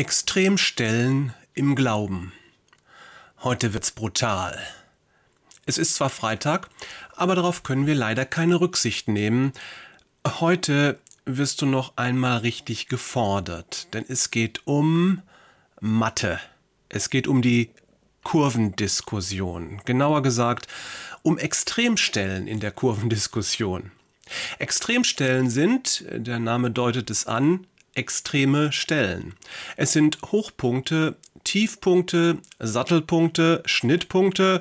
Extremstellen im Glauben. Heute wird's brutal. Es ist zwar Freitag, aber darauf können wir leider keine Rücksicht nehmen. Heute wirst du noch einmal richtig gefordert, denn es geht um Mathe. Es geht um die Kurvendiskussion. Genauer gesagt, um Extremstellen in der Kurvendiskussion. Extremstellen sind, der Name deutet es an, extreme Stellen. Es sind Hochpunkte, Tiefpunkte, Sattelpunkte, Schnittpunkte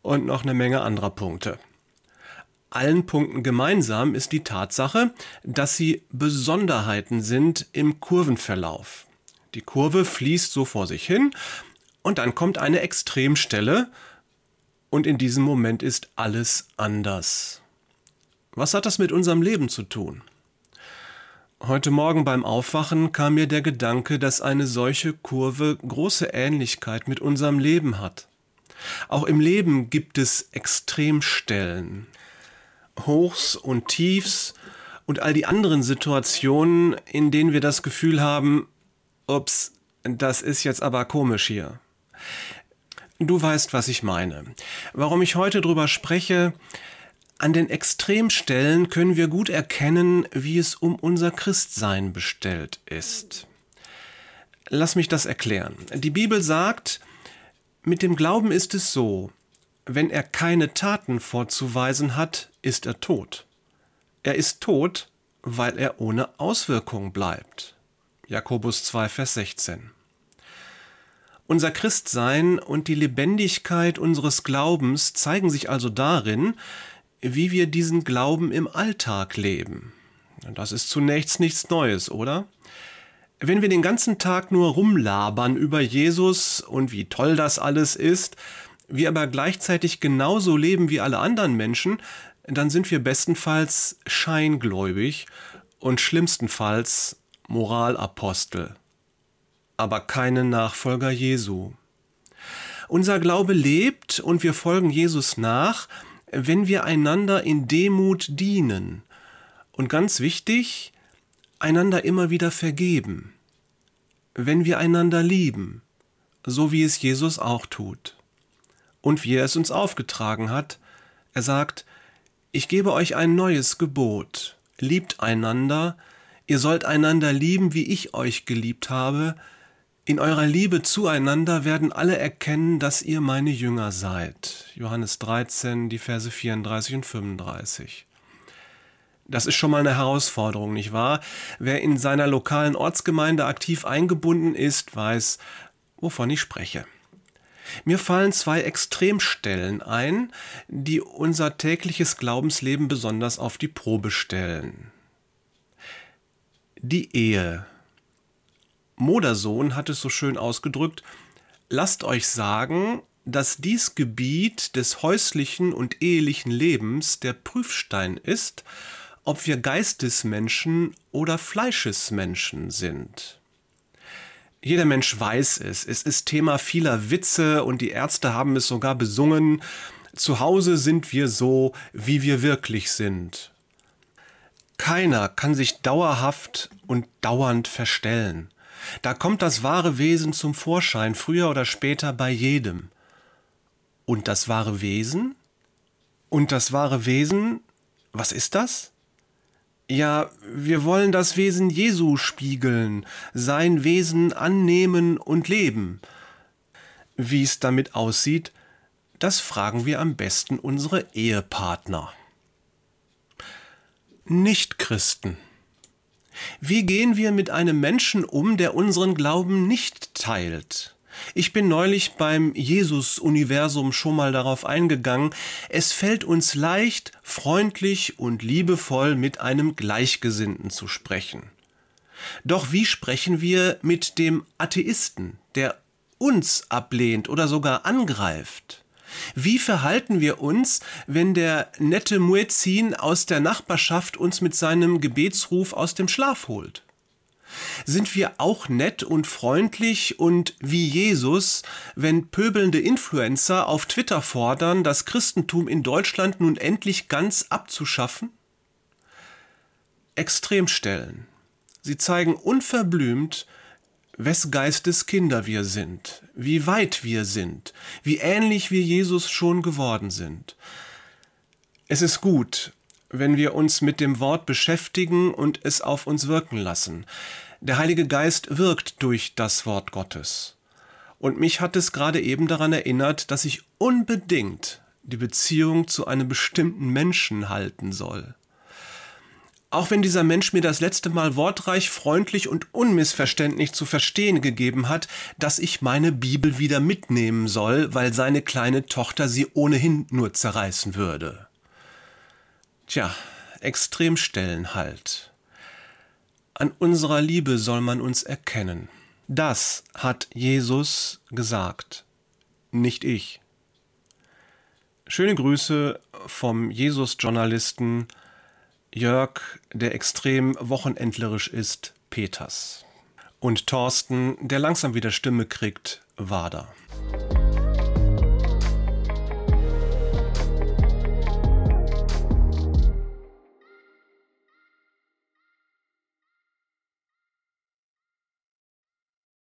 und noch eine Menge anderer Punkte. Allen Punkten gemeinsam ist die Tatsache, dass sie Besonderheiten sind im Kurvenverlauf. Die Kurve fließt so vor sich hin und dann kommt eine Extremstelle und in diesem Moment ist alles anders. Was hat das mit unserem Leben zu tun? Heute Morgen beim Aufwachen kam mir der Gedanke, dass eine solche Kurve große Ähnlichkeit mit unserem Leben hat. Auch im Leben gibt es Extremstellen, Hochs und Tiefs und all die anderen Situationen, in denen wir das Gefühl haben, ups, das ist jetzt aber komisch hier. Du weißt, was ich meine. Warum ich heute drüber spreche, an den Extremstellen können wir gut erkennen, wie es um unser Christsein bestellt ist. Lass mich das erklären. Die Bibel sagt, mit dem Glauben ist es so, wenn er keine Taten vorzuweisen hat, ist er tot. Er ist tot, weil er ohne Auswirkung bleibt. Jakobus 2, Vers 16. Unser Christsein und die Lebendigkeit unseres Glaubens zeigen sich also darin, wie wir diesen Glauben im Alltag leben. Das ist zunächst nichts Neues, oder? Wenn wir den ganzen Tag nur rumlabern über Jesus und wie toll das alles ist, wir aber gleichzeitig genauso leben wie alle anderen Menschen, dann sind wir bestenfalls scheingläubig und schlimmstenfalls Moralapostel, aber keine Nachfolger Jesu. Unser Glaube lebt und wir folgen Jesus nach, wenn wir einander in Demut dienen und ganz wichtig, einander immer wieder vergeben, wenn wir einander lieben, so wie es Jesus auch tut und wie er es uns aufgetragen hat. Er sagt, ich gebe euch ein neues Gebot, liebt einander, ihr sollt einander lieben, wie ich euch geliebt habe, in eurer Liebe zueinander werden alle erkennen, dass ihr meine Jünger seid. Johannes 13, die Verse 34 und 35. Das ist schon mal eine Herausforderung, nicht wahr? Wer in seiner lokalen Ortsgemeinde aktiv eingebunden ist, weiß, wovon ich spreche. Mir fallen zwei Extremstellen ein, die unser tägliches Glaubensleben besonders auf die Probe stellen. Die Ehe Modersohn hat es so schön ausgedrückt, lasst euch sagen, dass dies Gebiet des häuslichen und ehelichen Lebens der Prüfstein ist, ob wir Geistesmenschen oder Fleischesmenschen sind. Jeder Mensch weiß es, es ist Thema vieler Witze und die Ärzte haben es sogar besungen, zu Hause sind wir so, wie wir wirklich sind. Keiner kann sich dauerhaft und dauernd verstellen. Da kommt das wahre Wesen zum Vorschein, früher oder später bei jedem. Und das wahre Wesen? Und das wahre Wesen, was ist das? Ja, wir wollen das Wesen Jesu spiegeln, sein Wesen annehmen und leben. Wie es damit aussieht, das fragen wir am besten unsere Ehepartner. Nichtchristen. Wie gehen wir mit einem Menschen um, der unseren Glauben nicht teilt? Ich bin neulich beim Jesus-Universum schon mal darauf eingegangen, es fällt uns leicht, freundlich und liebevoll mit einem Gleichgesinnten zu sprechen. Doch wie sprechen wir mit dem Atheisten, der uns ablehnt oder sogar angreift? Wie verhalten wir uns, wenn der nette Muezzin aus der Nachbarschaft uns mit seinem Gebetsruf aus dem Schlaf holt? Sind wir auch nett und freundlich und wie Jesus, wenn pöbelnde Influencer auf Twitter fordern, das Christentum in Deutschland nun endlich ganz abzuschaffen? Extremstellen. Sie zeigen unverblümt, wes Geistes Kinder wir sind, wie weit wir sind, wie ähnlich wir Jesus schon geworden sind. Es ist gut, wenn wir uns mit dem Wort beschäftigen und es auf uns wirken lassen. Der Heilige Geist wirkt durch das Wort Gottes. Und mich hat es gerade eben daran erinnert, dass ich unbedingt die Beziehung zu einem bestimmten Menschen halten soll. Auch wenn dieser Mensch mir das letzte Mal wortreich, freundlich und unmissverständlich zu verstehen gegeben hat, dass ich meine Bibel wieder mitnehmen soll, weil seine kleine Tochter sie ohnehin nur zerreißen würde. Tja, Extremstellen halt. An unserer Liebe soll man uns erkennen. Das hat Jesus gesagt, nicht ich. Schöne Grüße vom Jesus-Journalisten Jörg, der extrem wochenendlerisch ist, Peters. Und Thorsten, der langsam wieder Stimme kriegt, Wader.